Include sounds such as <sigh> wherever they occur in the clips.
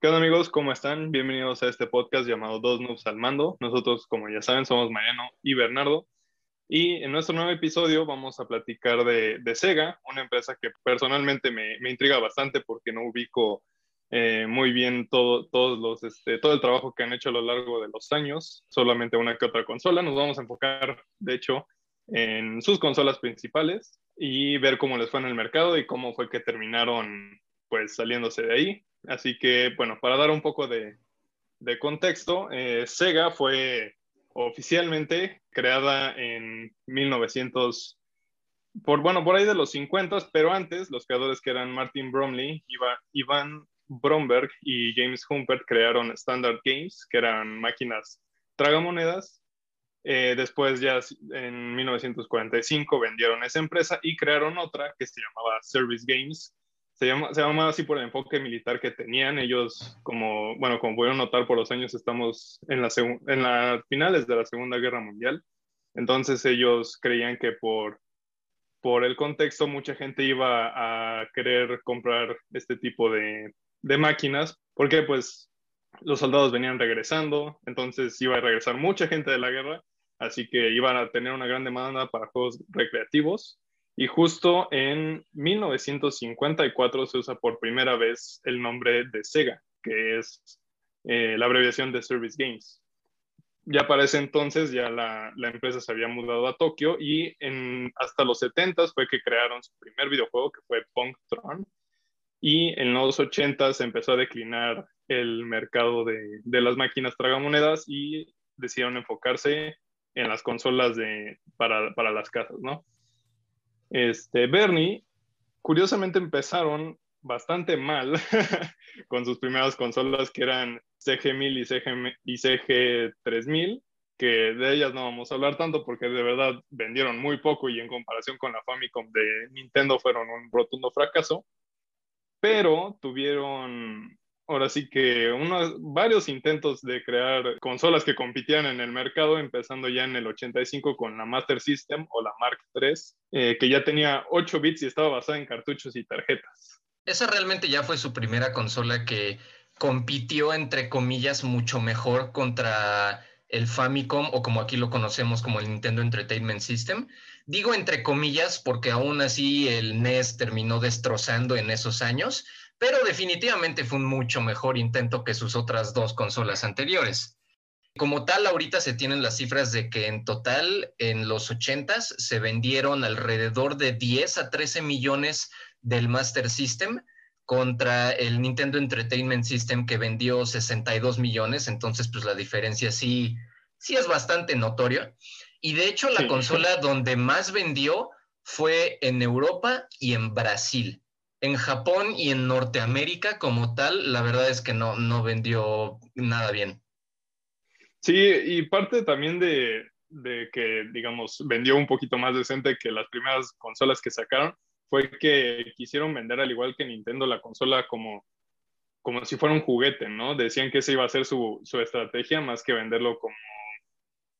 ¿Qué onda amigos? ¿Cómo están? Bienvenidos a este podcast llamado Dos Noobs al Mando. Nosotros, como ya saben, somos Mariano y Bernardo. Y en nuestro nuevo episodio vamos a platicar de, Sega, una empresa que personalmente me, intriga bastante porque no ubico eh, muy bien todo, todos los, este, todo el trabajo que han hecho a lo largo de los años, solamente una que otra consola. Nos vamos a enfocar, de hecho, en sus consolas principales y ver cómo les fue en el mercado y cómo fue que terminaron pues saliéndose de ahí. Así que, bueno, para dar un poco de, contexto, eh, Sega fue oficialmente creada en 1900, por, bueno, por ahí de los 50, pero antes los creadores que eran Martin Bromley, Ivan Bromberg y James Humpert crearon Standard Games, que eran máquinas tragamonedas. Eh, después ya en 1945 vendieron esa empresa y crearon otra que se llamaba Service Games, se llama, se llama así por el enfoque militar que tenían. Ellos, como, bueno, como pudieron notar por los años, estamos en las la finales de la Segunda Guerra Mundial. Entonces ellos creían que por, por el contexto mucha gente iba a querer comprar este tipo de, de máquinas, porque pues los soldados venían regresando, entonces iba a regresar mucha gente de la guerra, así que iban a tener una gran demanda para juegos recreativos y justo en 1954 se usa por primera vez el nombre de Sega, que es eh, la abreviación de Service Games. Ya para ese entonces ya la, la empresa se había mudado a Tokio y en, hasta los 70 fue que crearon su primer videojuego que fue Punk Tron. Y en los 80 se empezó a declinar el mercado de, de las máquinas tragamonedas y decidieron enfocarse en las consolas de, para, para las casas, ¿no? Este, Bernie, curiosamente empezaron bastante mal <laughs> con sus primeras consolas que eran CG1000 y, CG, y CG3000, que de ellas no vamos a hablar tanto porque de verdad vendieron muy poco y en comparación con la Famicom de Nintendo fueron un rotundo fracaso, pero tuvieron ahora sí que unos, varios intentos de crear consolas que compitían en el mercado, empezando ya en el 85 con la Master System o la Mark III, eh, que ya tenía 8 bits y estaba basada en cartuchos y tarjetas. Esa realmente ya fue su primera consola que compitió, entre comillas, mucho mejor contra el Famicom o como aquí lo conocemos como el Nintendo Entertainment System. Digo entre comillas porque aún así el NES terminó destrozando en esos años, pero definitivamente fue un mucho mejor intento que sus otras dos consolas anteriores. Como tal, ahorita se tienen las cifras de que en total en los 80s se vendieron alrededor de 10 a 13 millones del Master System contra el Nintendo Entertainment System que vendió 62 millones, entonces pues la diferencia sí, sí es bastante notoria. Y de hecho la consola donde más vendió fue en Europa y en Brasil en Japón y en Norteamérica como tal, la verdad es que no, no vendió nada bien. Sí, y parte también de, que, digamos, vendió un poquito más decente que las primeras consolas que sacaron, fue que quisieron vender al igual que Nintendo la consola como, como si fuera un juguete, ¿no? Decían que esa iba a ser su, estrategia más que venderlo como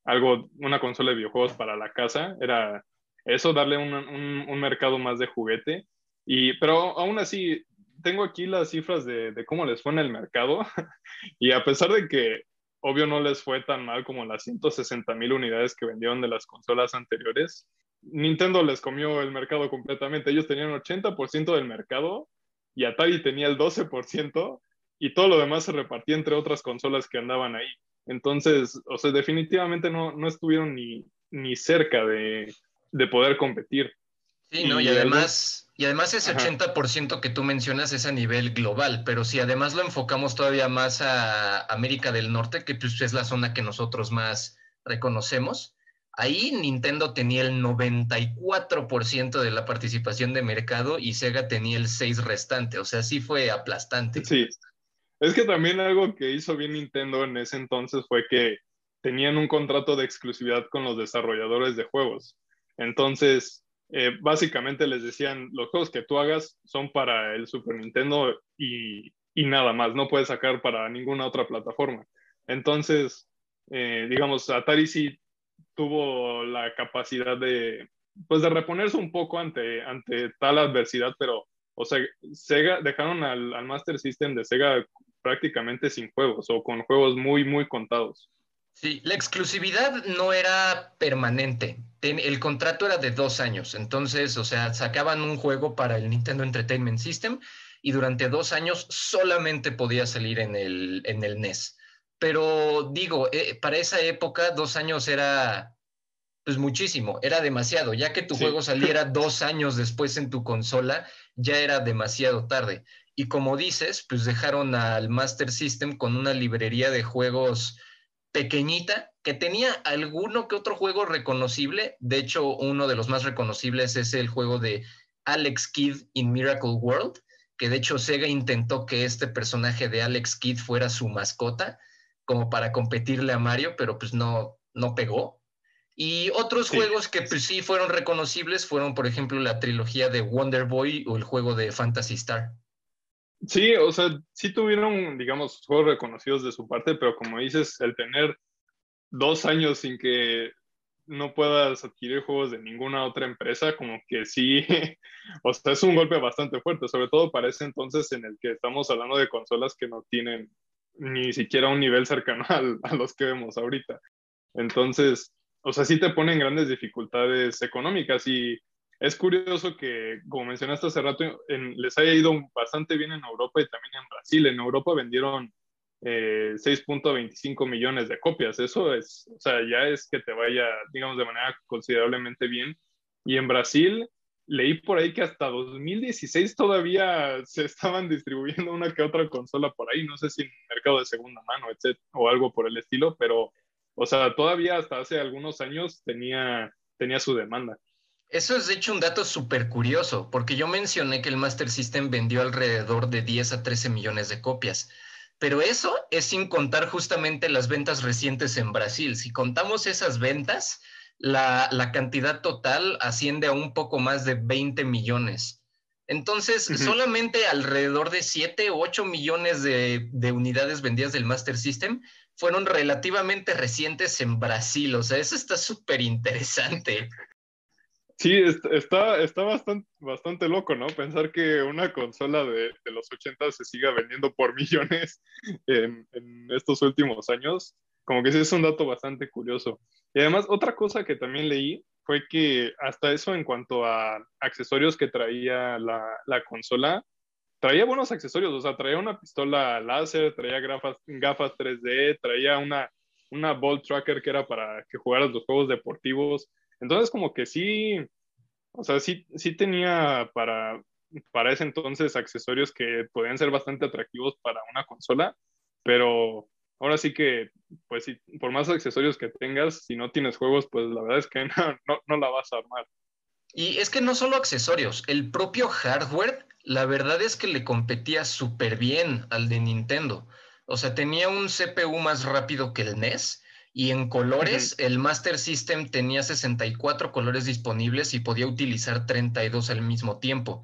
algo, una consola de videojuegos para la casa, era eso, darle un, un mercado más de juguete y, pero aún así, tengo aquí las cifras de, de, cómo les fue en el mercado <laughs> y a pesar de que obvio no les fue tan mal como las 160 mil unidades que vendieron de las consolas anteriores, Nintendo les comió el mercado completamente. Ellos tenían 80% del mercado y Atari tenía el 12% y todo lo demás se repartía entre otras consolas que andaban ahí. Entonces, o sea, definitivamente no, no estuvieron ni, ni cerca de, de poder competir. Sí, ¿no? Y, además, y además ese 80% que tú mencionas es a nivel global, pero si además lo enfocamos todavía más a América del Norte, que pues es la zona que nosotros más reconocemos, ahí Nintendo tenía el 94% de la participación de mercado y Sega tenía el 6 restante, o sea, sí fue aplastante. Sí, es que también algo que hizo bien Nintendo en ese entonces fue que tenían un contrato de exclusividad con los desarrolladores de juegos. Entonces, eh, básicamente les decían, los juegos que tú hagas son para el Super Nintendo y, y nada más, no puedes sacar para ninguna otra plataforma. Entonces, eh, digamos, Atari sí tuvo la capacidad de, pues, de reponerse un poco ante, ante tal adversidad, pero, o sea, Sega, dejaron al, al Master System de Sega prácticamente sin juegos o con juegos muy, muy contados. Sí, la exclusividad no era permanente. El contrato era de dos años. Entonces, o sea, sacaban un juego para el Nintendo Entertainment System y durante dos años solamente podía salir en el, en el NES. Pero digo, eh, para esa época dos años era pues muchísimo, era demasiado. Ya que tu juego saliera <laughs> dos años después en tu consola, ya era demasiado tarde. Y como dices, pues dejaron al Master System con una librería de juegos pequeñita que tenía alguno que otro juego reconocible. De hecho, uno de los más reconocibles es el juego de Alex Kidd in Miracle World, que de hecho Sega intentó que este personaje de Alex Kidd fuera su mascota, como para competirle a Mario, pero pues no, no pegó. Y otros juegos que pues sí fueron reconocibles fueron, por ejemplo, la trilogía de Wonder Boy o el juego de Fantasy Star. Sí, o sea, sí tuvieron, digamos, juegos reconocidos de su parte, pero como dices, el tener dos años sin que no puedas adquirir juegos de ninguna otra empresa, como que sí, <laughs> o sea, es un golpe bastante fuerte, sobre todo para ese entonces en el que estamos hablando de consolas que no tienen ni siquiera un nivel cercano <laughs> a los que vemos ahorita. Entonces, o sea, sí te ponen grandes dificultades económicas y es curioso que, como mencionaste hace rato, les haya ido bastante bien en Europa y también en Brasil. En Europa vendieron 6.25 eh, millones de copias. Eso es, o sea, ya es que te vaya, digamos, de manera considerablemente bien. Y en Brasil leí por ahí que hasta 2016 todavía se estaban distribuyendo una que otra consola por ahí. No sé si en mercado de segunda mano, etc. o algo por el estilo, pero, o sea, todavía hasta hace algunos años tenía, tenía su demanda. Eso es de hecho un dato súper curioso, porque yo mencioné que el Master System vendió alrededor de 10 a 13 millones de copias, pero eso es sin contar justamente las ventas recientes en Brasil. Si contamos esas ventas, la, cantidad total asciende a un poco más de 20 millones. Entonces, solamente alrededor de 7 o 8 millones de, de unidades vendidas del Master System fueron relativamente recientes en Brasil. O sea, eso está súper interesante. <laughs> Sí, está, está bastante, bastante loco, ¿no? Pensar que una consola de, los 80 se siga vendiendo por <laughs> millones en, estos últimos años, como que sí es un dato bastante curioso. Y además, otra cosa que también leí fue que hasta eso en cuanto a accesorios que traía la, la consola, traía buenos accesorios, o sea, traía una pistola láser, traía gafas, gafas 3D, traía una, una ball tracker que era para que jugaras los juegos deportivos entonces, como que sí, o sea, sí, sí tenía para, para ese entonces accesorios que podían ser bastante atractivos para una consola, pero ahora sí que, pues sí, por más accesorios que tengas, si no tienes juegos, pues la verdad es que <laughs> no, no, la vas a armar. Y es que no solo accesorios, el propio hardware, la verdad es que le competía súper bien al de Nintendo. O sea, tenía un CPU más rápido que el NES y en colores, el Master System tenía 64 colores disponibles y podía utilizar 32 al mismo tiempo,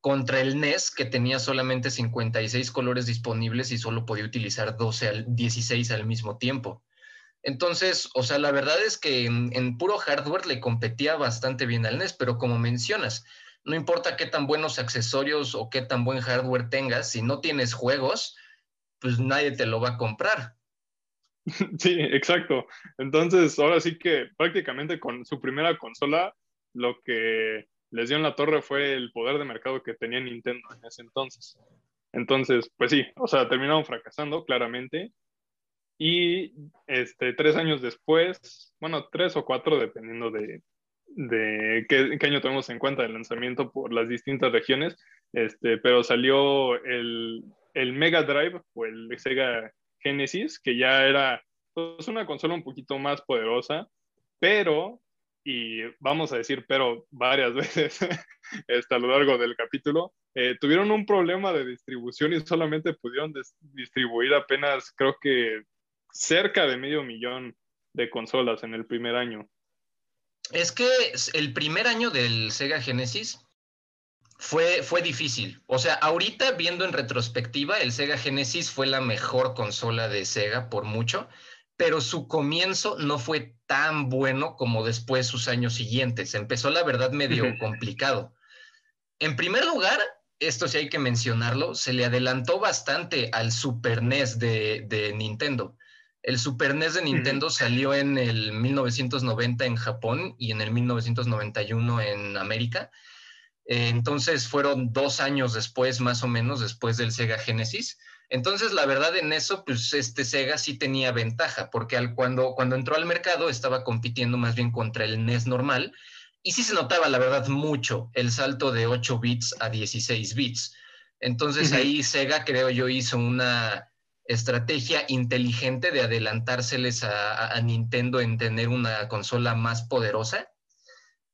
contra el NES que tenía solamente 56 colores disponibles y solo podía utilizar 12 al 16 al mismo tiempo. Entonces, o sea, la verdad es que en, en puro hardware le competía bastante bien al NES, pero como mencionas, no importa qué tan buenos accesorios o qué tan buen hardware tengas, si no tienes juegos, pues nadie te lo va a comprar. <laughs> Sí, exacto. Entonces, ahora sí que prácticamente con su primera consola, lo que les dio en la torre fue el poder de mercado que tenía Nintendo en ese entonces. Entonces, pues sí, o sea, terminaron fracasando claramente. Y este, tres años después, bueno, tres o cuatro, dependiendo de, de qué, año tenemos en cuenta el lanzamiento por las distintas regiones, este, pero salió el, el Mega Drive o el Sega Genesis, que ya era pues, una consola un poquito más poderosa, pero, y vamos a decir pero varias <laughs> veces a lo largo del capítulo, eh, tuvieron un problema de distribución y solamente pudieron distribuir apenas, creo que cerca de medio millón de consolas en el primer año. Es que el primer año del Sega Genesis fue, fue difícil. O sea, ahorita viendo en retrospectiva, el Sega Genesis fue la mejor consola de Sega por mucho, pero su comienzo no fue tan bueno como después sus años siguientes. Empezó, la verdad, medio <laughs> complicado. En primer lugar, esto sí hay que mencionarlo, se le adelantó bastante al Super NES de, Nintendo. El Super NES de Nintendo salió en el 1990 en Japón y en el 1991 en América. Eh, entonces fueron dos años después, más o menos, después del Sega Genesis. Entonces, la verdad en eso, pues este Sega sí tenía ventaja, porque al, cuando, cuando entró al mercado estaba compitiendo más bien contra el NES normal y sí se notaba, la verdad, mucho el salto de 8 bits a 16 bits. Entonces ahí Sega, creo yo, hizo una estrategia inteligente de adelantárseles a, Nintendo en tener una consola más poderosa.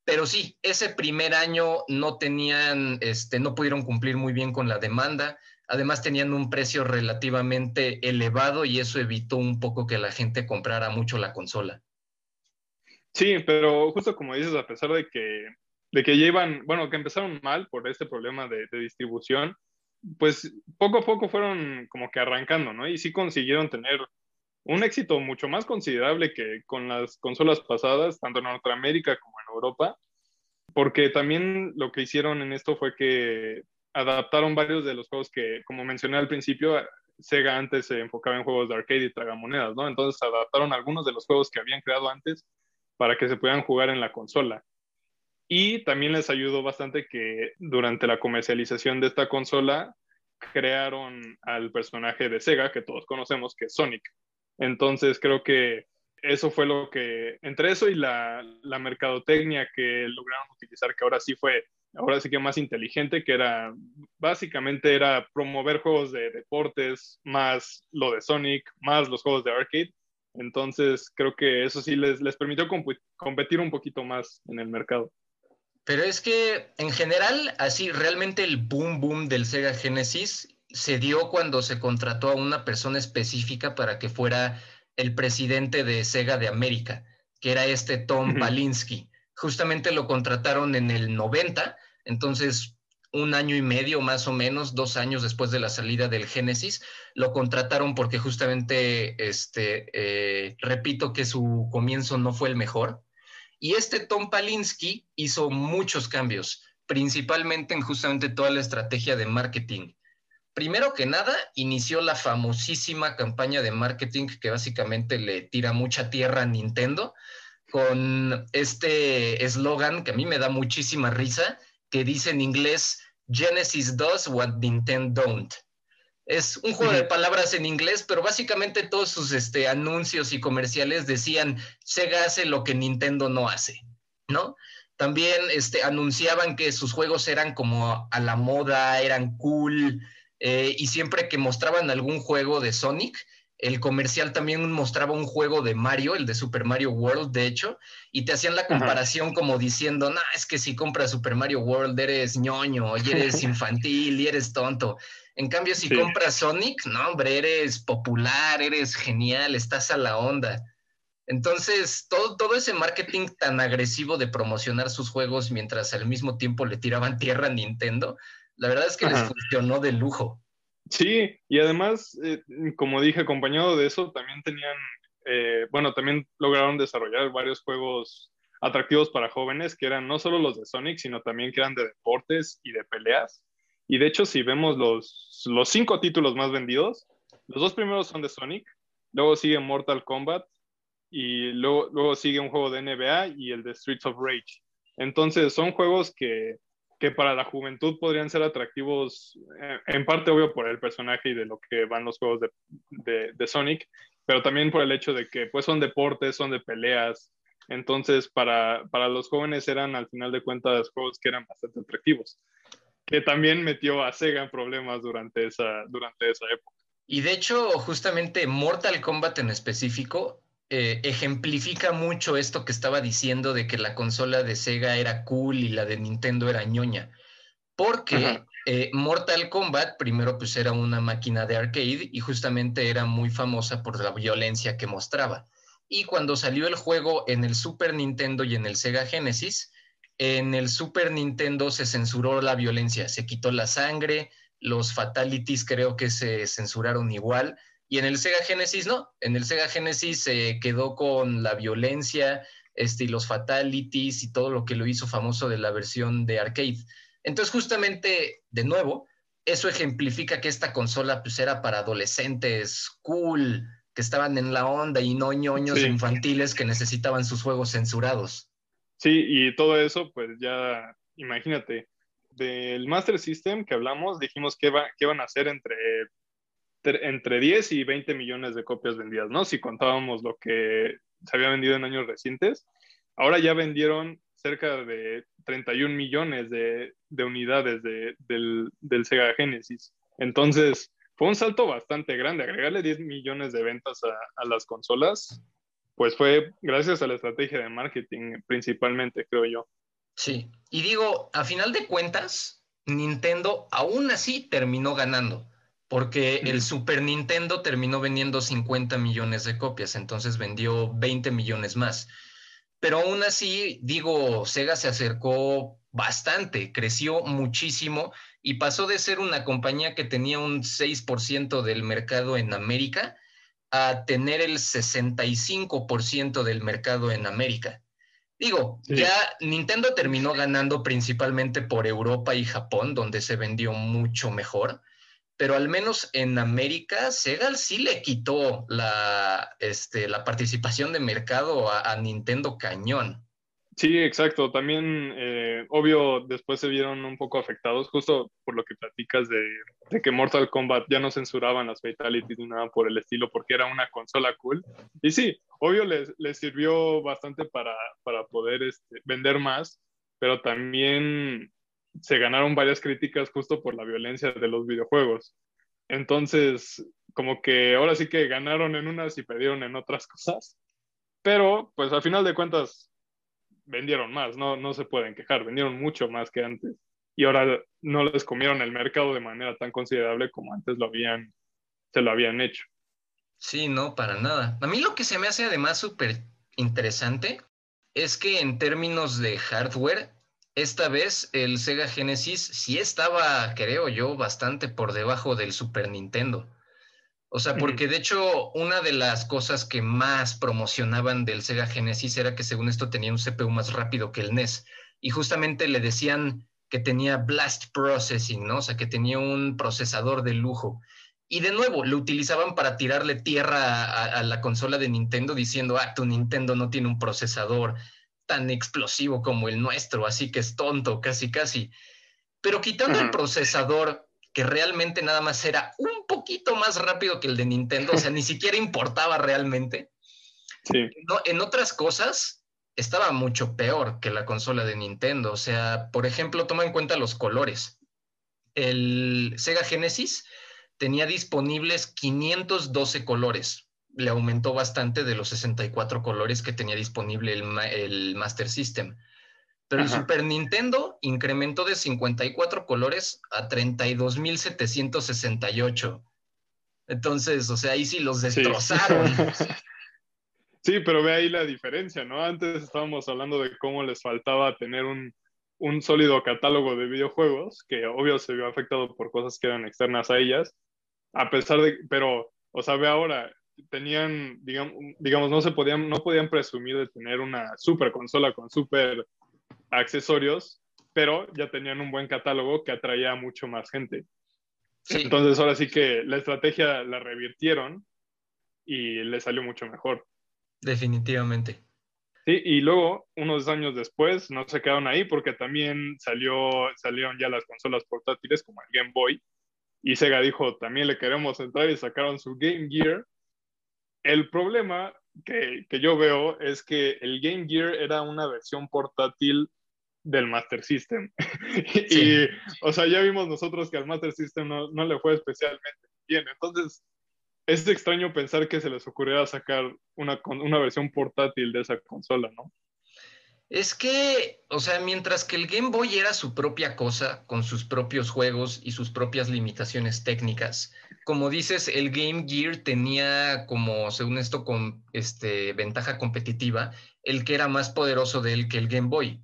Pero sí, ese primer año no tenían, este, no pudieron cumplir muy bien con la demanda. Además tenían un precio relativamente elevado y eso evitó un poco que la gente comprara mucho la consola. Sí, pero justo como dices, a pesar de que, de que ya iban, bueno, que empezaron mal por este problema de, distribución, pues poco a poco fueron como que arrancando, ¿no? Y sí consiguieron tener un éxito mucho más considerable que con las consolas pasadas, tanto en Norteamérica como en Europa, porque también lo que hicieron en esto fue que adaptaron varios de los juegos que, como mencioné al principio, Sega antes se enfocaba en juegos de arcade y tragamonedas, ¿no? Entonces adaptaron algunos de los juegos que habían creado antes para que se puedan jugar en la consola. Y también les ayudó bastante que durante la comercialización de esta consola crearon al personaje de Sega que todos conocemos, que es Sonic. Entonces creo que eso fue lo que, entre eso y la, la mercadotecnia que lograron utilizar, que ahora sí fue, ahora sí que más inteligente, que era, básicamente era promover juegos de deportes, más lo de Sonic, más los juegos de arcade, entonces, creo que eso sí les, les permitió competir un poquito más en el mercado. Pero es que en general, así, realmente el boom boom del Sega Genesis se dio cuando se contrató a una persona específica para que fuera el presidente de Sega de América, que era este Tom Balinsky. Justamente lo contrataron en el 90, entonces un año y medio más o menos, dos años después de la salida del Génesis, lo contrataron porque justamente, este, eh, repito que su comienzo no fue el mejor. Y este Tom Palinsky hizo muchos cambios, principalmente en justamente toda la estrategia de marketing. Primero que nada, inició la famosísima campaña de marketing que básicamente le tira mucha tierra a Nintendo con este eslogan que a mí me da muchísima risa, que dice en inglés, Genesis does what Nintendo don't. Es un juego de palabras en inglés, pero básicamente todos sus este, anuncios y comerciales decían, Sega hace lo que Nintendo no hace, ¿no? También este, anunciaban que sus juegos eran como a la moda, eran cool, eh, y siempre que mostraban algún juego de Sonic, el comercial también mostraba un juego de Mario, el de Super Mario World, de hecho, y te hacían la comparación como diciendo, no, es que si compras Super Mario World eres ñoño, y <laughs> eres infantil, y eres tonto. En cambio, si compras Sonic, no, hombre, eres popular, eres genial, estás a la onda. Entonces, todo, todo ese marketing tan agresivo de promocionar sus juegos mientras al mismo tiempo le tiraban tierra a Nintendo, la verdad es que les funcionó de lujo. Sí, y además, eh, como dije, acompañado de eso, también tenían, eh, bueno, también lograron desarrollar varios juegos atractivos para jóvenes, que eran no solo los de Sonic, sino también que eran de deportes y de peleas. Y de hecho, si vemos los, los cinco títulos más vendidos, los dos primeros son de Sonic, luego sigue Mortal Kombat y luego, luego sigue un juego de NBA y el de Streets of Rage. Entonces, son juegos que que para la juventud podrían ser atractivos, eh, en parte obvio por el personaje y de lo que van los juegos de, de, Sonic, pero también por el hecho de que pues son deportes, son de peleas, entonces para, para los jóvenes eran al final de cuentas juegos que eran bastante atractivos, que también metió a Sega en problemas durante esa, durante esa época. Y de hecho, justamente Mortal Kombat en específico eh, ejemplifica mucho esto que estaba diciendo de que la consola de Sega era cool y la de Nintendo era ñoña. Porque eh, Mortal Kombat primero pues era una máquina de arcade y justamente era muy famosa por la violencia que mostraba. Y cuando salió el juego en el Super Nintendo y en el Sega Genesis, en el Super Nintendo se censuró la violencia, se quitó la sangre, los fatalities creo que se censuraron igual, y en el Sega Genesis no, en el Sega Genesis se quedó con la violencia este, y los fatalities y todo lo que lo hizo famoso de la versión de arcade. Entonces, justamente, de nuevo, eso ejemplifica que esta consola pues era para adolescentes cool, que estaban en la onda y no ñoños infantiles que necesitaban sus juegos censurados. Sí, y todo eso, pues ya, imagínate, del Master System que hablamos, dijimos que, va, que iban a ser entre, entre 10 y 20 millones de copias vendidas, ¿no? Si contábamos lo que se había vendido en años recientes. Ahora ya vendieron cerca de 31 millones de, de unidades de, del, del, Sega Genesis. Entonces, fue un salto bastante grande. Agregarle 10 millones de ventas a, a las consolas, pues fue gracias a la estrategia de marketing principalmente, creo yo. Sí, y digo, a final de cuentas, Nintendo aún así terminó ganando, porque el Super Nintendo terminó vendiendo 50 millones de copias, entonces vendió 20 millones más. Pero aún así, digo, Sega se acercó bastante, creció muchísimo y pasó de ser una compañía que tenía un 6% del mercado en América a tener el 65% del mercado en América. Digo, ya Nintendo terminó ganando principalmente por Europa y Japón, donde se vendió mucho mejor, pero al menos en América, Sega sí le quitó la, este, la participación de mercado a Nintendo cañón. Sí, exacto. También, eh, obvio, después se vieron un poco afectados, justo por lo que platicas de, que Mortal Kombat ya no censuraban las fatalities ni nada por el estilo, porque era una consola cool. Y sí, obvio, les, les sirvió bastante para, para poder este, vender más, pero también se ganaron varias críticas justo por la violencia de los videojuegos. Entonces, como que ahora sí que ganaron en unas y perdieron en otras cosas. Pero, pues al final de cuentas, vendieron más, no, no se pueden quejar, vendieron mucho más que antes. Y ahora no les comieron el mercado de manera tan considerable como antes lo habían, se lo habían hecho. Sí, no, para nada. A mí lo que se me hace además súper interesante es que en términos de hardware, esta vez el Sega Genesis sí estaba, creo yo, bastante por debajo del Super Nintendo. O sea, porque de hecho una de las cosas que más promocionaban del Sega Genesis era que según esto tenía un CPU más rápido que el NES. Y justamente le decían que tenía blast processing, ¿no? O sea, que tenía un procesador de lujo. Y de nuevo, lo utilizaban para tirarle tierra a, la consola de Nintendo diciendo, ah, tu Nintendo no tiene un procesador tan explosivo como el nuestro, así que es tonto, casi, casi. Pero quitando el procesador que realmente nada más era un poquito más rápido que el de Nintendo, o sea, ni siquiera importaba realmente. Sí. en otras cosas, estaba mucho peor que la consola de Nintendo. O sea, por ejemplo, toma en cuenta los colores. El Sega Genesis tenía disponibles 512 colores. Le aumentó bastante de los 64 colores que tenía disponible el, el Master System. Pero el Super Nintendo incrementó de 54 colores a 32.768. Entonces, o sea, ahí sí los destrozaron. <laughs> Sí. pero ve ahí la diferencia, ¿no? Antes estábamos hablando de cómo les faltaba tener un, un sólido catálogo de videojuegos, que obvio se vio afectado por cosas que eran externas a ellas, a pesar de, pero, o sea, ve ahora, tenían, digamos, digamos no se podían, no podían presumir de tener una super consola con super accesorios, pero ya tenían un buen catálogo que atraía a mucho más gente. Entonces ahora sí que la estrategia la revirtieron y le salió mucho mejor. Definitivamente. Sí, y luego, unos años después, no se quedaron ahí porque también salió, salieron ya las consolas portátiles como el Game Boy. Y Sega dijo, también le queremos entrar y sacaron su Game Gear. El problema que, que yo veo es que el Game Gear era una versión portátil del Master System. <laughs> y, o sea, ya vimos nosotros que al Master System no, no, le fue especialmente bien. Entonces, es extraño pensar que se les ocurriera sacar una, una versión portátil de esa consola, ¿no? Es que, o sea, mientras que el Game Boy era su propia cosa, con sus propios juegos y sus propias limitaciones técnicas, como dices, el Game Gear tenía como, según esto, con este, ventaja competitiva, el que era más poderoso de él que el Game Boy.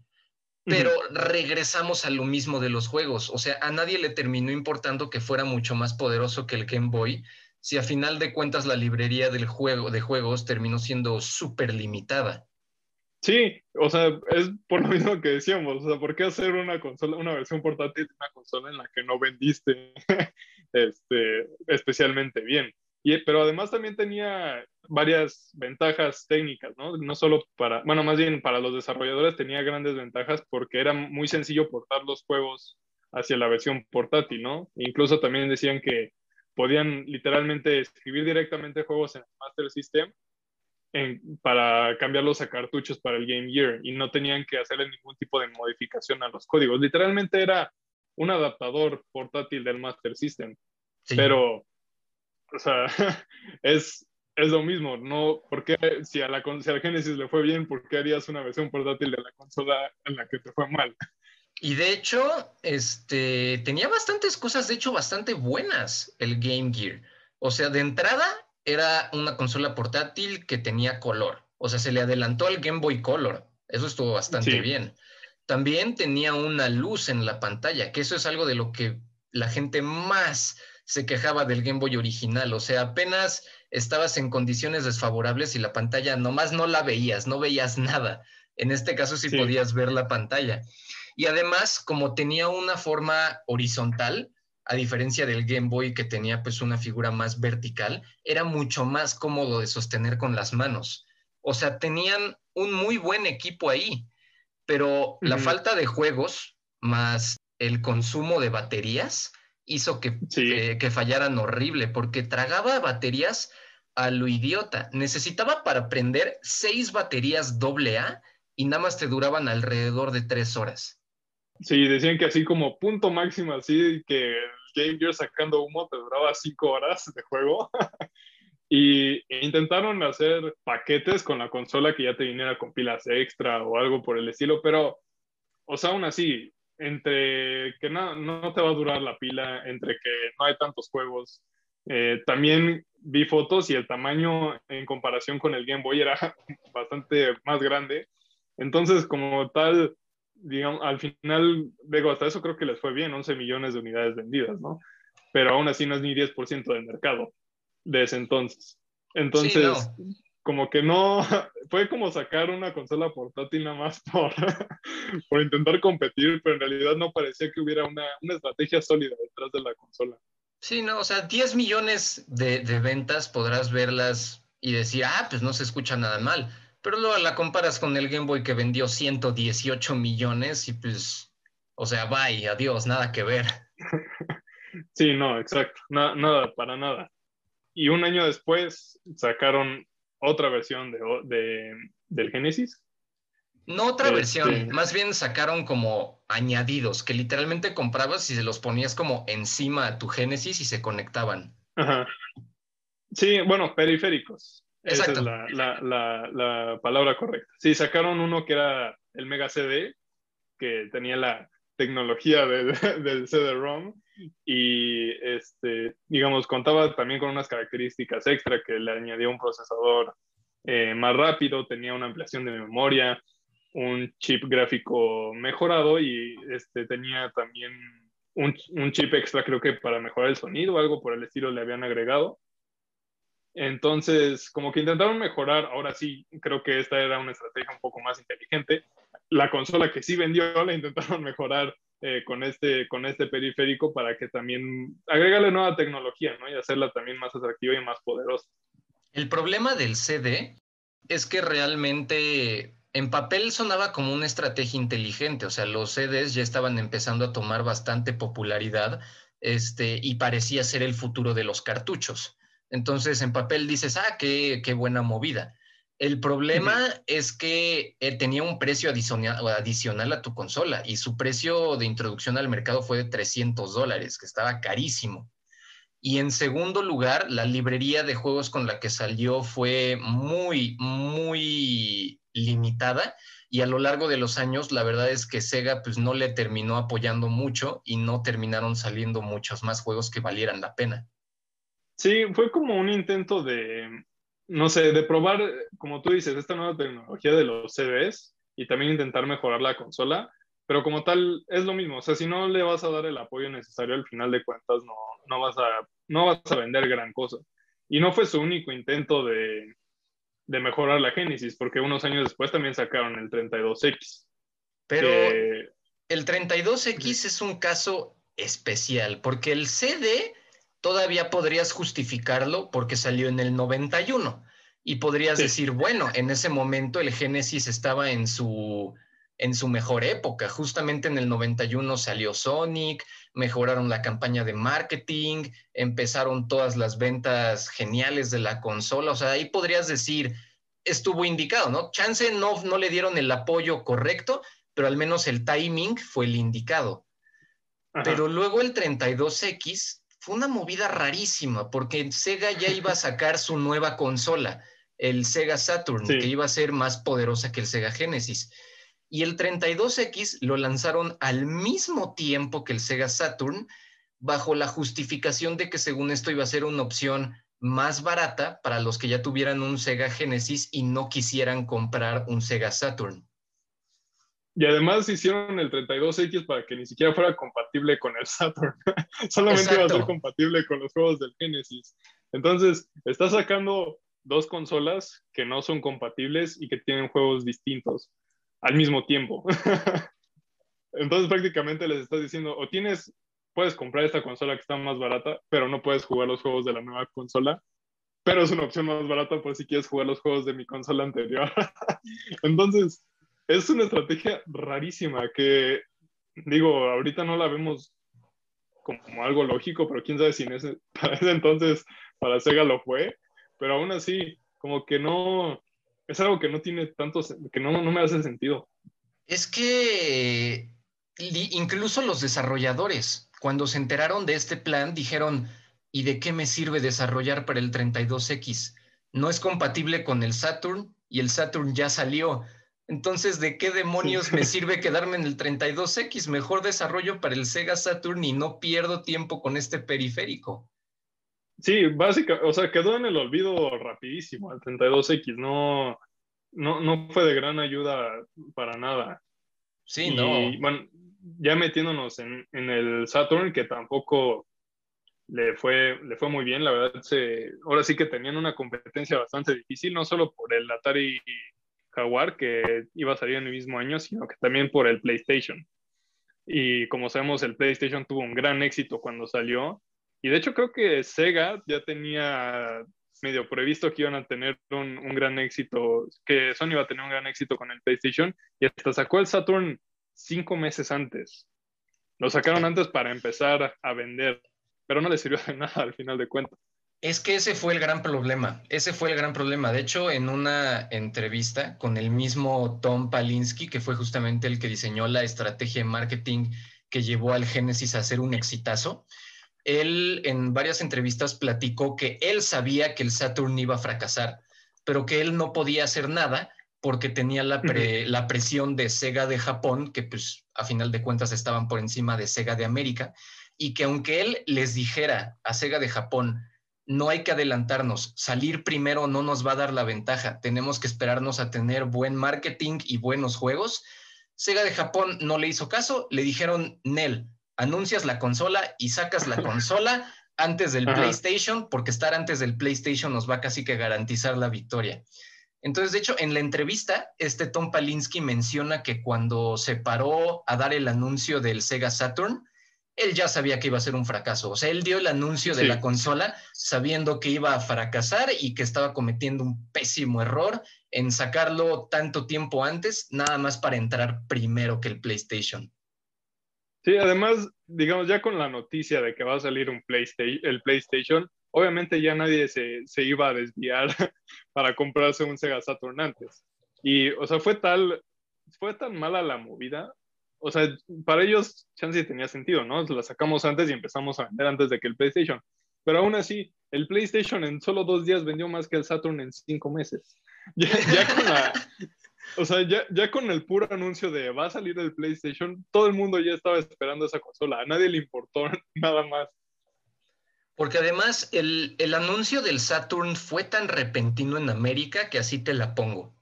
Pero regresamos a lo mismo de los juegos. O sea, a nadie le terminó importando que fuera mucho más poderoso que el Game Boy, si a final de cuentas la librería del juego, de juegos terminó siendo súper limitada. Sí, o sea, es por lo mismo que decíamos, o sea, ¿por qué hacer una consola, una versión portátil de una consola en la que no vendiste <laughs> este, especialmente bien? Y, pero además también tenía varias ventajas técnicas, ¿no? No solo para, bueno, más bien para los desarrolladores tenía grandes ventajas porque era muy sencillo portar los juegos hacia la versión portátil, ¿no? Incluso también decían que podían literalmente escribir directamente juegos en el Master System para cambiarlos a cartuchos para el Game Gear y no tenían que hacerle ningún tipo de modificación a los códigos. Literalmente era un adaptador portátil del Master System. Pero, o sea, <laughs> es, es lo mismo, ¿no? porque si a, la, si a la Genesis le fue bien, ¿por qué harías una versión portátil de la consola en la que te fue mal? Y de hecho, este, tenía bastantes cosas, de hecho, bastante buenas el Game Gear. O sea, de entrada era una consola portátil que tenía color. O sea, se le adelantó al Game Boy Color. Eso estuvo bastante bien. También tenía una luz en la pantalla, que eso es algo de lo que la gente más se quejaba del Game Boy original. O sea, apenas estabas en condiciones desfavorables y la pantalla nomás no la veías, no veías nada. En este caso sí, podías ver la pantalla. Y además, como tenía una forma horizontal, a diferencia del Game Boy que tenía pues una figura más vertical, era mucho más cómodo de sostener con las manos. O sea, tenían un muy buen equipo ahí, pero la falta de juegos más el consumo de baterías hizo que, eh, que fallaran horrible, porque tragaba baterías a lo idiota. Necesitaba para prender seis baterías AA y nada más te duraban alrededor de tres horas. Sí, decían que así como punto máximo, así que Game Gear sacando humo te duraba cinco horas de juego. <laughs> y intentaron hacer paquetes con la consola que ya te viniera con pilas extra o algo por el estilo, pero, o sea, aún así, entre que no, no te va a durar la pila, entre que no hay tantos juegos, eh, también vi fotos y el tamaño en comparación con el Game Boy era <laughs> bastante más grande. Entonces, como tal, digamos, al final, digo, hasta eso creo que les fue bien, 11 millones de unidades vendidas, ¿no? Pero aún así no es ni 10% del mercado de ese entonces. Entonces, como que no, <laughs> fue como sacar una consola portátil nada más por, <laughs> por intentar competir, pero en realidad no parecía que hubiera una, una, estrategia sólida detrás de la consola. Sí, no, o sea, 10 millones de, de ventas podrás verlas y decir, ah, pues no se escucha nada mal pero luego la comparas con el Game Boy que vendió 118 millones y pues, o sea, bye, adiós, nada que ver. <laughs> Sí, no, exacto, nada, para nada. Y un año después sacaron otra versión de, del Genesis. No otra versión, este, más bien sacaron como añadidos, que literalmente comprabas y se los ponías como encima a tu Genesis y se conectaban. Ajá. Sí, bueno, periféricos. Esa es la, palabra correcta. Sí, sacaron uno que era el Mega CD, que tenía la tecnología <laughs> del CD-ROM y, este, digamos, contaba también con unas características extra que le añadía un procesador eh, más rápido, tenía una ampliación de memoria, un chip gráfico mejorado y este, tenía también un, un chip extra, creo que para mejorar el sonido o algo por el estilo le habían agregado. Entonces, como que intentaron mejorar, ahora sí, creo que esta era una estrategia un poco más inteligente. La consola que sí vendió la intentaron <laughs> mejorar eh, con, este, con este periférico para que también agregarle nueva tecnología, ¿no? Y hacerla también más atractiva y más poderosa. El problema del CD es que realmente en papel sonaba como una estrategia inteligente, o sea, los CDs ya estaban empezando a tomar bastante popularidad este, y parecía ser el futuro de los cartuchos. Entonces, en papel dices, ah, qué, buena movida. El problema es que eh, tenía un precio adicional, adicional, a tu consola y su precio de introducción al mercado fue de 300 dólares, que estaba carísimo. Y en segundo lugar, la librería de juegos con la que salió fue muy, muy limitada y a lo largo de los años la verdad es que Sega pues no le terminó apoyando mucho y no terminaron saliendo muchos más juegos que valieran la pena. Sí, fue como un intento de, no sé, de probar, como tú dices, esta nueva tecnología de los CDs y también intentar mejorar la consola, pero como tal es lo mismo, o sea, si no le vas a dar el apoyo necesario al final de cuentas, no, no, vas, a, no vas a vender gran cosa. Y no fue su único intento de, de mejorar la Genesis, porque unos años después también sacaron el 32X. Pero el 32X es un caso especial, porque el CD todavía podrías justificarlo porque salió en el 91 y podrías decir, bueno, en ese momento el Genesis estaba en su, en su mejor época. Justamente en el 91 salió Sonic, mejoraron la campaña de marketing, empezaron todas las ventas geniales de la consola. O sea, ahí podrías decir, estuvo indicado, ¿no? Chance no, no le dieron el apoyo correcto, pero al menos el timing fue el indicado. Pero luego el 32X fue una movida rarísima porque Sega ya iba a sacar su nueva consola, el Sega Saturn, que iba a ser más poderosa que el Sega Genesis. Y el 32X lo lanzaron al mismo tiempo que el Sega Saturn, bajo la justificación de que según esto iba a ser una opción más barata para los que ya tuvieran un Sega Genesis y no quisieran comprar un Sega Saturn. Y además hicieron el 32X para que ni siquiera fuera compatible con el Saturn. <laughs> Solamente iba a ser compatible con los juegos del Genesis. Entonces, está sacando dos consolas que no son compatibles y que tienen juegos distintos al mismo tiempo. <laughs> Entonces, prácticamente les estás diciendo, o tienes, puedes comprar esta consola que está más barata, pero no puedes jugar los juegos de la nueva consola, pero es una opción más barata por si quieres jugar los juegos de mi consola anterior. <laughs> Entonces, es una estrategia rarísima que, digo, ahorita no la vemos como algo lógico, pero quién sabe si en ese, <laughs> para ese entonces para Sega lo fue, pero aún así, como que no, es algo que no tiene tanto, que no, no me hace sentido. Es que incluso los desarrolladores, cuando se enteraron de este plan, dijeron, ¿y de qué me sirve desarrollar para el 32X? No es compatible con el Saturn y el Saturn ya salió. Entonces, ¿de qué demonios me <laughs> sirve quedarme en el 32X? Mejor desarrollo para el Sega Saturn y no pierdo tiempo con este periférico. Sí, básicamente, o sea, quedó en el olvido rapidísimo el 32X, no, no, no fue de gran ayuda para nada. Sí, no. Bueno, ya metiéndonos en, en, el Saturn, que tampoco le fue, le fue muy bien, la verdad, se, ahora sí que tenían una competencia bastante difícil, no solo por el Atari Jaguar, que iba a salir en el mismo año, sino que también por el PlayStation. Y como sabemos, el PlayStation tuvo un gran éxito cuando salió. Y de hecho creo que Sega ya tenía medio previsto que iban a tener un, un, gran éxito, que Sony iba a tener un gran éxito con el PlayStation y hasta sacó el Saturn cinco meses antes. Lo sacaron antes para empezar a vender, pero no le sirvió de <laughs> nada al final de cuentas. Es que ese fue el gran problema, ese fue el gran problema. De hecho, en una entrevista con el mismo Tom Palinsky, que fue justamente el que diseñó la estrategia de marketing que llevó al Genesis a ser un exitazo, él en varias entrevistas platicó que él sabía que el Saturn iba a fracasar, pero que él no podía hacer nada porque tenía la, la presión de Sega de Japón, que pues a final de cuentas estaban por encima de Sega de América, y que aunque él les dijera a Sega de Japón, no hay que adelantarnos. Salir primero no nos va a dar la ventaja. Tenemos que esperarnos a tener buen marketing y buenos juegos. Sega de Japón no le hizo caso, le dijeron, Nel, anuncias la consola y sacas la consola antes del PlayStation, porque estar antes del PlayStation nos va casi que garantizar la victoria. Entonces, de hecho, en la entrevista, este Tom Palinsky menciona que cuando se paró a dar el anuncio del Sega Saturn, él ya sabía que iba a ser un fracaso. O sea, él dio el anuncio de la consola sabiendo que iba a fracasar y que estaba cometiendo un pésimo error en sacarlo tanto tiempo antes, nada más para entrar primero que el PlayStation. Sí, además, digamos, ya con la noticia de que va a salir un PlayStation, el PlayStation, obviamente ya nadie se, se iba a desviar <laughs> para comprarse un Sega Saturn antes. Y, o sea, fue tal, fue tan mala la movida o sea, para ellos chance tenía sentido, ¿no? La sacamos antes y empezamos a vender antes de que el PlayStation. Pero aún así, el PlayStation en solo dos días vendió más que el Saturn en cinco meses. <laughs> Ya, con o sea, ya, ya, con el puro anuncio de va a salir el PlayStation, todo el mundo ya estaba esperando esa consola. A nadie le importó <laughs> nada más. Porque además el, el anuncio del Saturn fue tan repentino en América que así te la pongo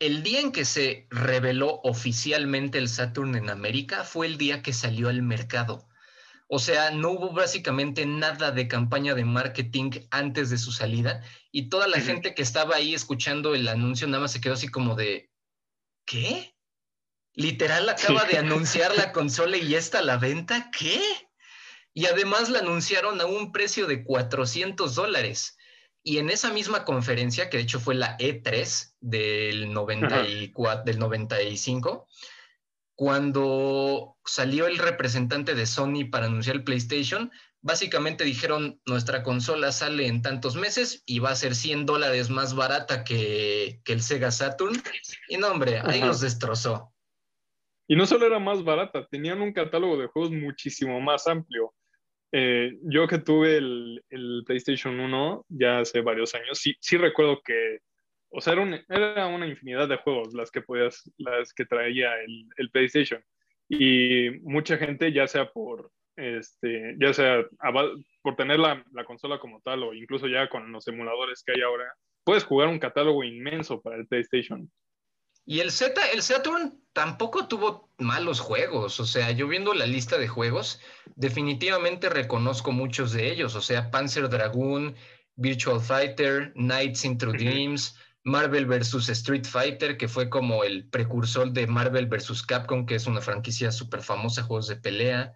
el día en que se reveló oficialmente el Saturn en América fue el día que salió al mercado. O sea, no hubo básicamente nada de campaña de marketing antes de su salida y toda la gente que estaba ahí escuchando el anuncio nada más se quedó así como de, ¿qué? Literal acaba de anunciar la <laughs> consola y ya está a la venta, ¿qué? Y además la anunciaron a un precio de 400 dólares. Y en esa misma conferencia, que de hecho fue la E3 del, 94, del 95, cuando salió el representante de Sony para anunciar el PlayStation, básicamente dijeron, nuestra consola sale en tantos meses y va a ser 100 dólares más barata que, el Sega Saturn. Y no, hombre, ahí los destrozó. Y no solo era más barata, tenían un catálogo de juegos muchísimo más amplio. Eh, yo que tuve el, PlayStation 1 ya hace varios años, sí, sí recuerdo que o sea, era, una infinidad de juegos las que podías, las que traía el, PlayStation. Y mucha gente, ya sea por, este, ya sea por tener la, consola como tal o incluso ya con los emuladores que hay ahora, puedes jugar un catálogo inmenso para el PlayStation. Y el Z, el Saturn tampoco tuvo malos juegos. O sea, yo viendo la lista de juegos, definitivamente reconozco muchos de ellos. O sea, Panzer Dragoon, Virtual Fighter, Nights into Dreams, Marvel vs. Street Fighter, que fue como el precursor de Marvel vs. Capcom, que es una franquicia súper famosa, juegos de pelea.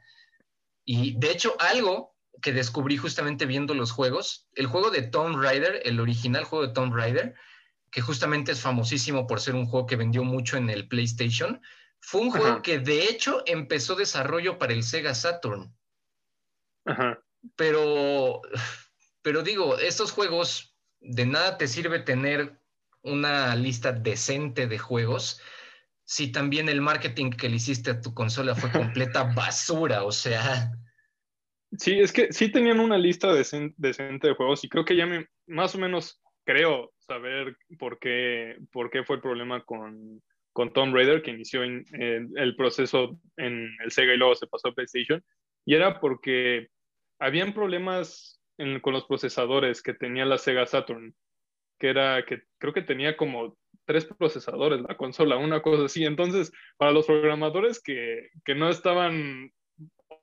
Y de hecho, algo que descubrí justamente viendo los juegos, el juego de Tomb Raider, el original juego de Tomb Raider, que justamente es famosísimo por ser un juego que vendió mucho en el PlayStation, fue un juego que de hecho empezó desarrollo para el Sega Saturn. Pero, pero digo, estos juegos de nada te sirve tener una lista decente de juegos si también el marketing que le hiciste a tu consola fue <laughs> completa basura, o sea. Sí, es que sí tenían una lista decente de juegos y creo que ya me, más o menos creo saber por qué, por qué fue el problema con, con Tomb Raider, que inició el proceso en el Sega y luego se pasó a PlayStation. Y era porque habían problemas con los procesadores que tenía la Sega Saturn que era que creo que tenía como tres procesadores la consola, una cosa así. Entonces, para los programadores que, que no estaban,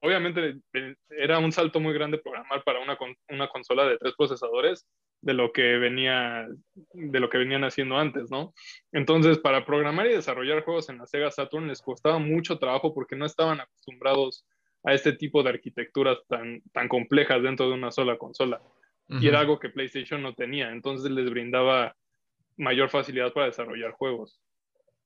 obviamente eh, era un salto muy grande programar para una, una consola de tres procesadores de lo que venía de lo que venían haciendo antes, ¿no? Entonces, para programar y desarrollar juegos en la Sega Saturn les costaba mucho trabajo porque no estaban acostumbrados a este tipo de arquitecturas tan, tan complejas dentro de una sola consola y era algo que PlayStation no tenía, entonces les brindaba mayor facilidad para desarrollar juegos.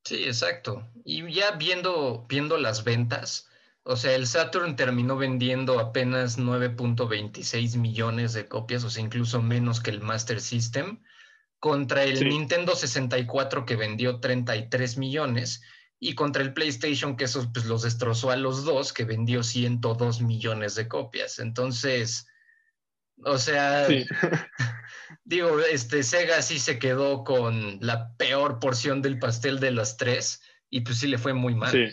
Sí, exacto. Y ya viendo, viendo las ventas, o sea, el Saturn terminó vendiendo apenas 9.26 millones de copias, o sea, incluso menos que el Master System, contra el Nintendo 64 que vendió 33 millones y contra el PlayStation que esos pues los destrozó a los dos que vendió 102 millones de copias. Entonces, o sea, <laughs> digo, este Sega sí se quedó con la peor porción del pastel de las tres y pues sí le fue muy mal. Sí.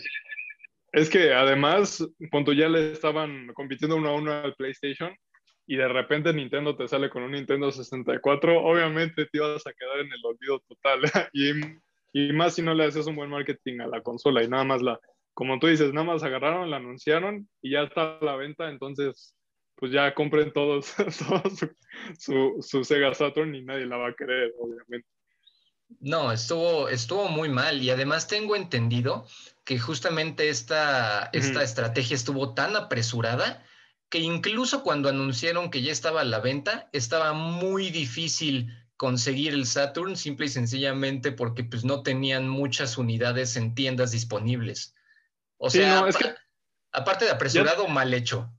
Es que además, cuando ya le estaban compitiendo uno a uno al PlayStation y de repente Nintendo te sale con un Nintendo 64, obviamente te ibas a quedar en el olvido total. <laughs> y, y más si no le haces un buen marketing a la consola y nada más la, como tú dices, nada más agarraron, la anunciaron y ya está a la venta, entonces pues ya compren todos, <laughs> su, su, Sega Saturn y nadie la va a querer, obviamente. No, estuvo, estuvo muy mal y además tengo entendido que justamente esta, esta estrategia estuvo tan apresurada que incluso cuando anunciaron que ya estaba a la venta, estaba muy difícil conseguir el Saturn simple y sencillamente porque pues no tenían muchas unidades en tiendas disponibles. O sea, aparte de apresurado, mal hecho.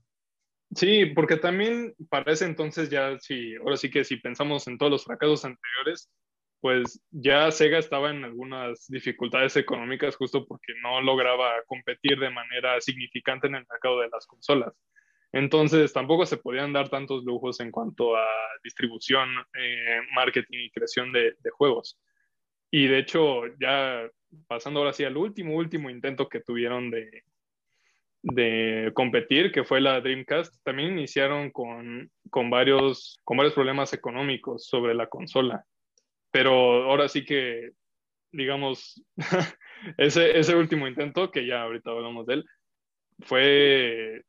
Sí, porque también para ese entonces ya, sí, ahora sí que si pensamos en todos los fracasos anteriores, pues ya Sega estaba en algunas dificultades económicas justo porque no lograba competir de manera significante en el mercado de las consolas. Entonces tampoco se podían dar tantos lujos en cuanto a distribución, eh, marketing y creación de, de, juegos. Y de hecho, ya pasando ahora sí al último, último intento que tuvieron de, de competir, que fue la Dreamcast, también iniciaron con, con, varios, con varios problemas económicos sobre la consola. Pero ahora sí que, digamos, <laughs> ese, ese último intento, que ya ahorita hablamos de él, fue,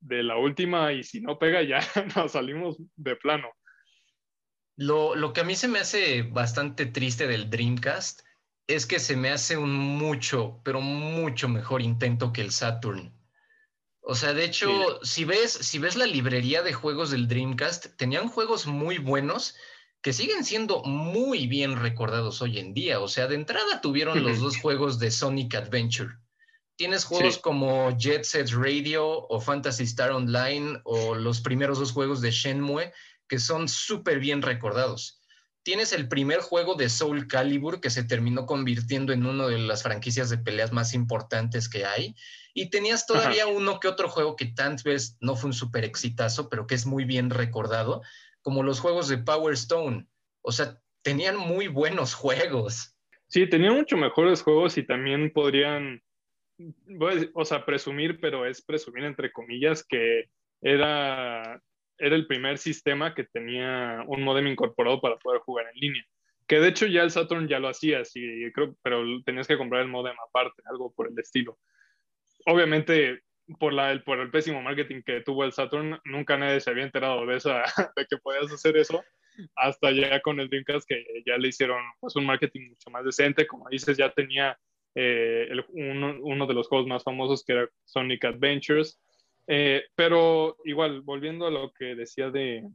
de la última y si no pega ya <laughs> nos salimos de plano. Lo, lo, que a mí se me hace bastante triste del Dreamcast es que se me hace un mucho, pero mucho mejor intento que el Saturn. O sea, de hecho, si, ves, si ves la librería de juegos del Dreamcast, tenían juegos muy buenos que siguen siendo muy bien recordados hoy en día. O sea, de entrada tuvieron los dos juegos de Sonic Adventure. Tienes juegos como Jet Set Radio o Fantasy Star Online o los primeros dos juegos de Shenmue que son súper bien recordados. Tienes el primer juego de Soul Calibur que se terminó convirtiendo en una de las franquicias de peleas más importantes que hay. Y tenías todavía uno que otro juego que tal vez no fue un súper exitazo, pero que es muy bien recordado, como los juegos de Power Stone. O sea, tenían muy buenos juegos. Sí, tenían mucho mejores juegos y también podrían, o sea, presumir, pero es presumir entre comillas que era era el primer sistema que tenía un modem incorporado para poder jugar en línea. Que de hecho ya el Saturn ya lo hacía, sí, creo, pero tenías que comprar el modem aparte, algo por el estilo. Obviamente, por, la, el, por el pésimo marketing que tuvo el Saturn, nunca nadie se había enterado de, esa, <laughs> de que podías hacer eso, hasta ya con el Dreamcast que ya le hicieron pues, un marketing mucho más decente. Como dices, ya tenía eh, uno, uno, de los juegos más famosos que era Sonic Adventures. Eh, pero igual, volviendo a lo que decía de,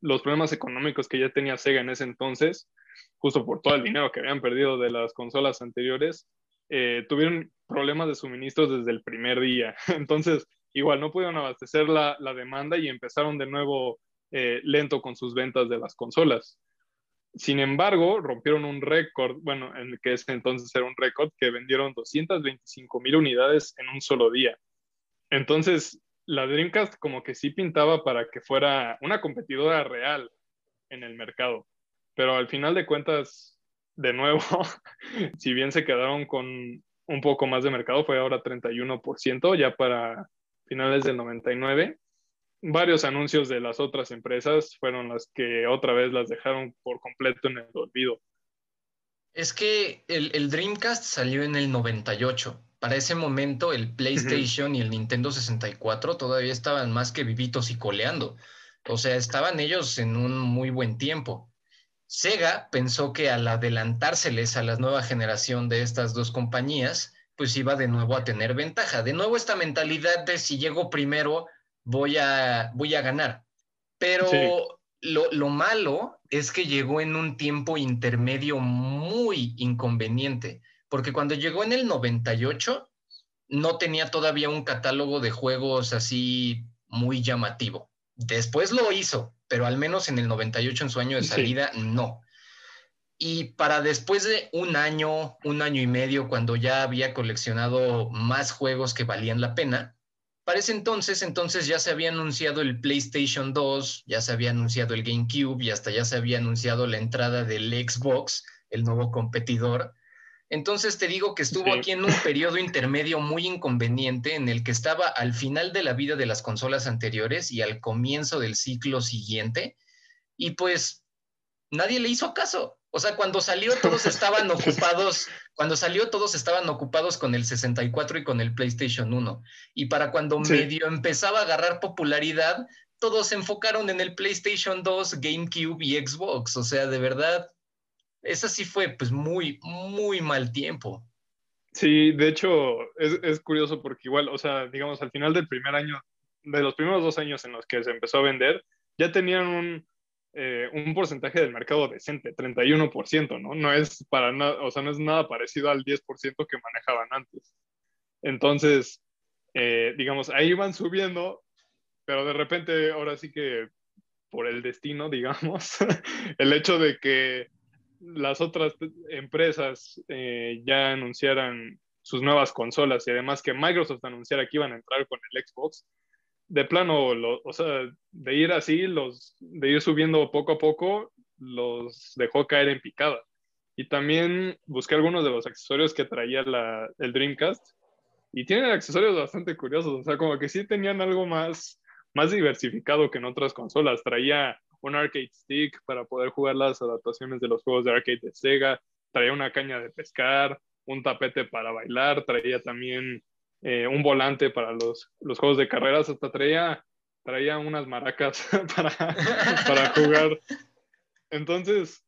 los problemas económicos que ya tenía Sega en ese entonces, justo por todo el dinero que habían perdido de las consolas anteriores, eh, tuvieron problemas de suministros desde el primer día. <laughs> Entonces, igual no pudieron abastecer la, la demanda y empezaron de nuevo eh, lento con sus ventas de las consolas. Sin embargo, rompieron un récord, bueno, en el que ese entonces era un récord, que vendieron 225 mil unidades en un solo día. Entonces, la Dreamcast como que sí pintaba para que fuera una competidora real en el mercado. Pero al final de cuentas, de nuevo, <laughs> si bien se quedaron con un poco más de mercado, fue ahora 31%, ya para finales del 99. Varios anuncios de las otras empresas fueron las que otra vez las dejaron por completo en el olvido. Es que el, Dreamcast salió en el 98 para ese momento el PlayStation y el Nintendo 64 todavía estaban más que vivitos y coleando. O sea, estaban ellos en un muy buen tiempo. Sega pensó que al adelantárseles a la nueva generación de estas dos compañías, pues iba de nuevo a tener ventaja. De nuevo esta mentalidad de si llego primero, voy a, voy a ganar. Pero lo, lo malo es que llegó en un tiempo intermedio muy inconveniente porque cuando llegó en el 98 no tenía todavía un catálogo de juegos así muy llamativo. Después lo hizo, pero al menos en el 98 en su año de salida no. Y para después de un año, un año y medio, cuando ya había coleccionado más juegos que valían la pena, para ese entonces, entonces ya se había anunciado el PlayStation 2, ya se había anunciado el GameCube y hasta ya se había anunciado la entrada del Xbox, el nuevo competidor. Entonces te digo que estuvo aquí en un periodo intermedio muy inconveniente en el que estaba al final de la vida de las consolas anteriores y al comienzo del ciclo siguiente. Y pues nadie le hizo caso. O sea, cuando salió todos estaban <laughs> ocupados, cuando salió todos estaban ocupados con el 64 y con el PlayStation 1. Y para cuando medio empezaba a agarrar popularidad, todos se enfocaron en el PlayStation 2, GameCube y Xbox. O sea, de verdad, esa sí fue pues muy, muy mal tiempo. Sí, de hecho es, es, curioso porque igual, o sea, digamos, al final del primer año, de los primeros dos años en los que se empezó a vender, ya tenían un, eh, un porcentaje del mercado decente, 31%, ¿no? No es para nada, o sea, no es nada parecido al 10% que manejaban antes. Entonces, eh, digamos, ahí van subiendo, pero de repente, ahora sí que por el destino, <laughs> digamos, el hecho de que las otras empresas eh, ya anunciaran sus nuevas consolas y además que Microsoft anunciara que iban a entrar con el Xbox, de plano, o sea, de ir así, los, de ir subiendo poco a poco, los dejó caer en picada. Y también busqué algunos de los accesorios que traía la, el Dreamcast y tienen accesorios bastante curiosos, o sea, como que sí tenían algo más, más diversificado que en otras consolas. Traía un arcade stick para poder jugar las adaptaciones de los juegos de arcade de Sega, traía una caña de pescar, un tapete para bailar, traía también eh, un volante para los, los juegos de carreras, hasta traía, traía unas maracas <laughs> para, para jugar. Entonces,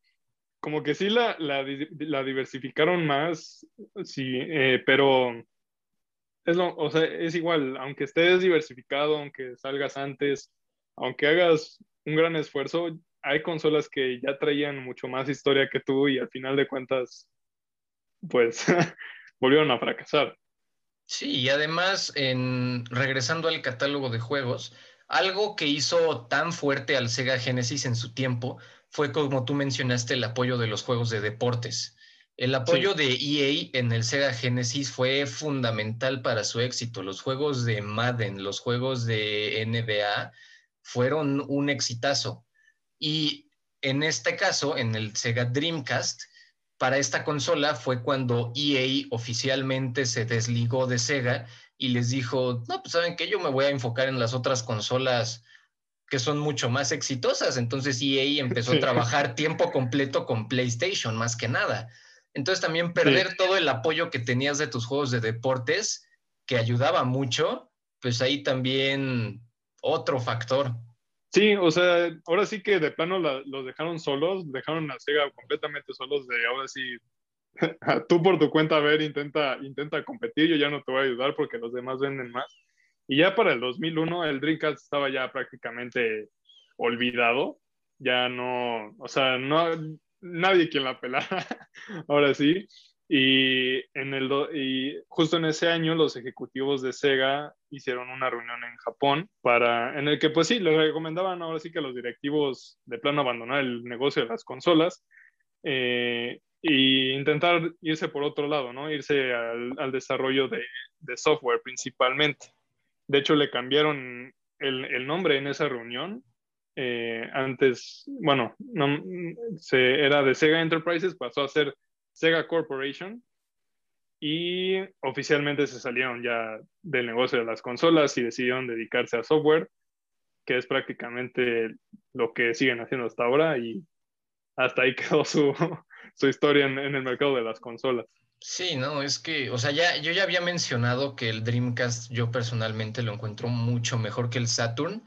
como que sí la, la, la diversificaron más, sí, eh, pero es, lo, o sea, es igual, aunque estés diversificado, aunque salgas antes, aunque hagas un gran esfuerzo, hay consolas que ya traían mucho más historia que tú y al final de cuentas, pues <laughs> volvieron a fracasar. Sí, y además, en, regresando al catálogo de juegos, algo que hizo tan fuerte al Sega Genesis en su tiempo fue, como tú mencionaste, el apoyo de los juegos de deportes. El apoyo de EA en el Sega Genesis fue fundamental para su éxito. Los juegos de Madden, los juegos de NBA fueron un exitazo. Y en este caso, en el Sega Dreamcast, para esta consola fue cuando EA oficialmente se desligó de Sega y les dijo, no, pues saben que yo me voy a enfocar en las otras consolas que son mucho más exitosas. Entonces EA empezó a trabajar tiempo completo con PlayStation, más que nada. Entonces también perder todo el apoyo que tenías de tus juegos de deportes, que ayudaba mucho, pues ahí también otro factor. Sí, o sea, ahora sí que de plano los dejaron solos, dejaron a Sega completamente solos de ahora sí, <laughs> tú por tu cuenta, a ver, intenta, intenta competir, yo ya no te voy a ayudar porque los demás venden más. Y ya para el 2001 el Dreamcast estaba ya prácticamente olvidado, ya no, o sea, no, nadie quien la pelara, <laughs> ahora sí. Y, en el y justo en ese año los ejecutivos de Sega hicieron una reunión en Japón para, en el que pues sí, les recomendaban ahora sí que los directivos de plano abandonar el negocio de las consolas eh, e intentar irse por otro lado, ¿no? Irse al, al desarrollo de, de software principalmente. De hecho, le cambiaron el, el nombre en esa reunión. Eh, antes, bueno, no, se, era de Sega Enterprises, pasó a ser Sega Corporation y oficialmente se salieron ya del negocio de las consolas y decidieron dedicarse a software, que es prácticamente lo que siguen haciendo hasta ahora y hasta ahí <laughs> quedó su, su historia en, en el mercado de las consolas. Sí, no, es que, o sea, ya, yo ya había mencionado que el Dreamcast yo personalmente lo encuentro mucho mejor que el Saturn,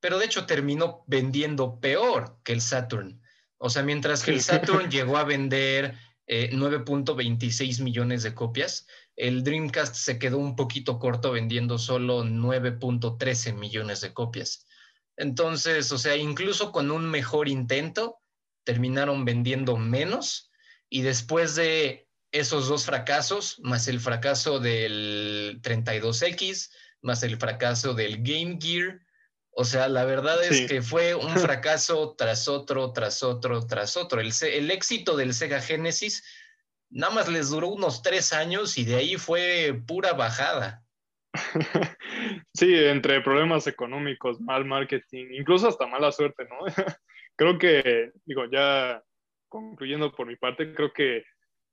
pero de hecho terminó vendiendo peor que el Saturn. O sea, mientras que el <laughs> Saturn llegó a vender 9.26 eh, millones de copias, el Dreamcast se quedó un poquito corto vendiendo solo 9.13 millones de copias. Entonces, o sea, incluso con un mejor intento, terminaron vendiendo menos y después de esos dos fracasos, más el fracaso del 32X, más el fracaso del Game Gear. O sea, la verdad es que fue un <laughs> fracaso tras otro, tras otro, tras otro. El, el, éxito del Sega Genesis nada más les duró unos tres años y de ahí fue pura bajada. <laughs> Sí, entre problemas económicos, mal marketing, incluso hasta mala suerte, ¿no? <laughs> creo que, digo, ya concluyendo por mi parte, creo que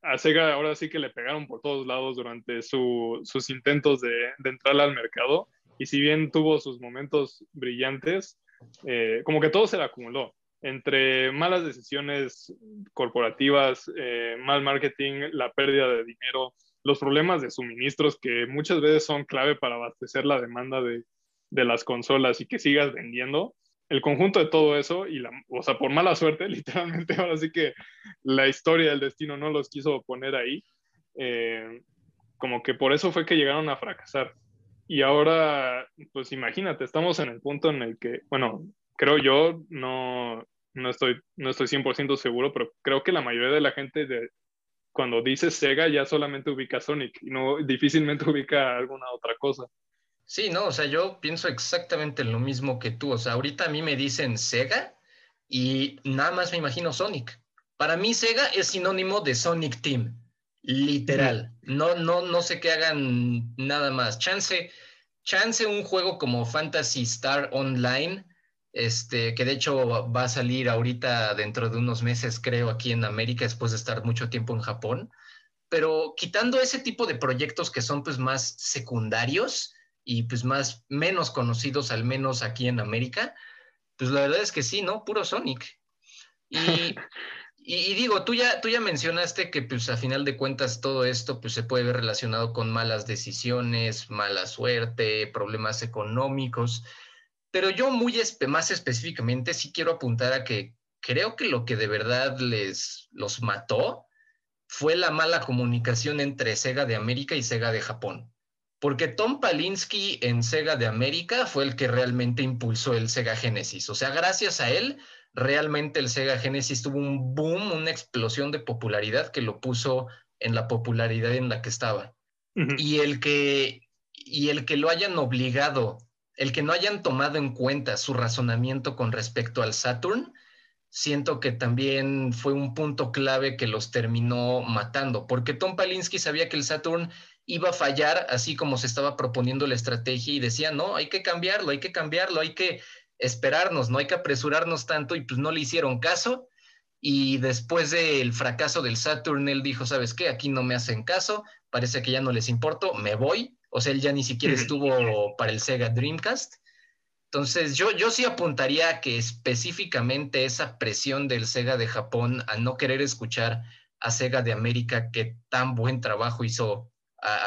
a Sega ahora sí que le pegaron por todos lados durante sus intentos de, entrar al mercado. Y si bien tuvo sus momentos brillantes, eh, como que todo se le acumuló. Entre malas decisiones corporativas, eh, mal marketing, la pérdida de dinero, los problemas de suministros que muchas veces son clave para abastecer la demanda de, de las consolas y que sigas vendiendo, el conjunto de todo eso, y la, o sea, por mala suerte, <laughs> literalmente, ahora sí que la historia del destino no los quiso poner ahí, eh, como que por eso fue que llegaron a fracasar. Y ahora, pues imagínate, estamos en el punto en el que, bueno, creo yo, no, no estoy, no estoy 100% seguro, pero creo que la mayoría de la gente de, cuando dice Sega ya solamente ubica Sonic y no <laughs> difícilmente ubica alguna otra cosa. Sí, no, o sea, yo pienso exactamente lo mismo que tú. O sea, ahorita a mí me dicen Sega y nada más me imagino Sonic. Para mí Sega es sinónimo de Sonic Team, literal. No, no, no sé que hagan nada más. Chance, chance un juego como Fantasy Star Online, este, que de hecho va a salir ahorita dentro de unos meses, creo, aquí en América, después de estar mucho tiempo en Japón. Pero quitando ese tipo de proyectos que son pues más secundarios, y pues más, menos conocidos, al menos aquí en América, pues la verdad es que sí, ¿no? Puro Sonic. Y, <laughs> Y, digo, tú ya, tú ya mencionaste que pues a final de cuentas todo esto pues se puede ver relacionado con malas decisiones, mala suerte, problemas económicos, pero yo muy más específicamente sí quiero apuntar a que creo que lo que de verdad les los mató fue la mala comunicación entre Sega de América y Sega de Japón. Porque Tom Palinsky en Sega de América fue el que realmente impulsó el Sega Genesis. O sea, gracias a él realmente el Sega Genesis tuvo un boom, una explosión de popularidad que lo puso en la popularidad en la que estaba. y, el que, y el que lo hayan obligado, el que no hayan tomado en cuenta su razonamiento con respecto al Saturn, siento que también fue un punto clave que los terminó matando, porque Tom Palinsky sabía que el Saturn iba a fallar así como se estaba proponiendo la estrategia y decía, no, hay que cambiarlo, hay que cambiarlo, hay que esperarnos, no hay que apresurarnos tanto y pues no le hicieron caso. Y después del fracaso del Saturn, él dijo, ¿sabes qué? Aquí no me hacen caso, parece que ya no les importo, me voy. O sea, él ya ni siquiera estuvo para el Sega Dreamcast. Entonces, yo, yo sí apuntaría a que específicamente esa presión del Sega de Japón a no querer escuchar a Sega de América que tan buen trabajo hizo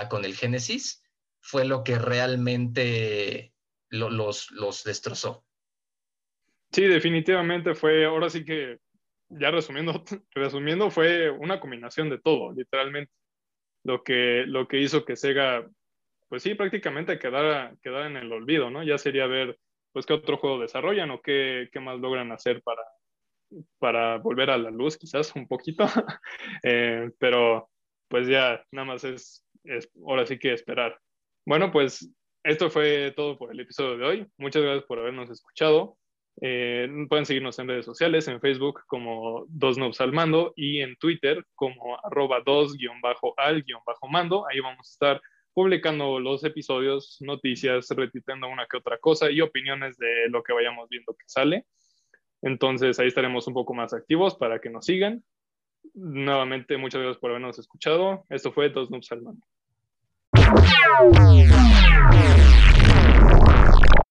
con el Genesis fue lo que realmente los, los destrozó. Sí, definitivamente fue, ahora sí que, ya resumiendo, <laughs> resumiendo, fue una combinación de todo, literalmente. Lo que, lo que hizo que Sega, pues sí, prácticamente quedara, quedara en el olvido, ¿no? Ya sería ver, pues, qué otro juego desarrollan o qué, qué más logran hacer para, para volver a la luz, quizás un poquito. <laughs> Eh, pero, pues ya, nada más es, es, ahora sí que esperar. Bueno, pues esto fue todo por el episodio de hoy. Muchas gracias por habernos escuchado. Eh, pueden seguirnos en redes sociales, en Facebook como Dos Nobs al Mando y en Twitter como arroba dos-al-mando. Ahí vamos a estar publicando los episodios, noticias, retitando una que otra cosa y opiniones de lo que vayamos viendo que sale. Entonces ahí estaremos un poco más activos para que nos sigan. Nuevamente, muchas gracias por habernos escuchado. Esto fue Dos Noobs al Mando.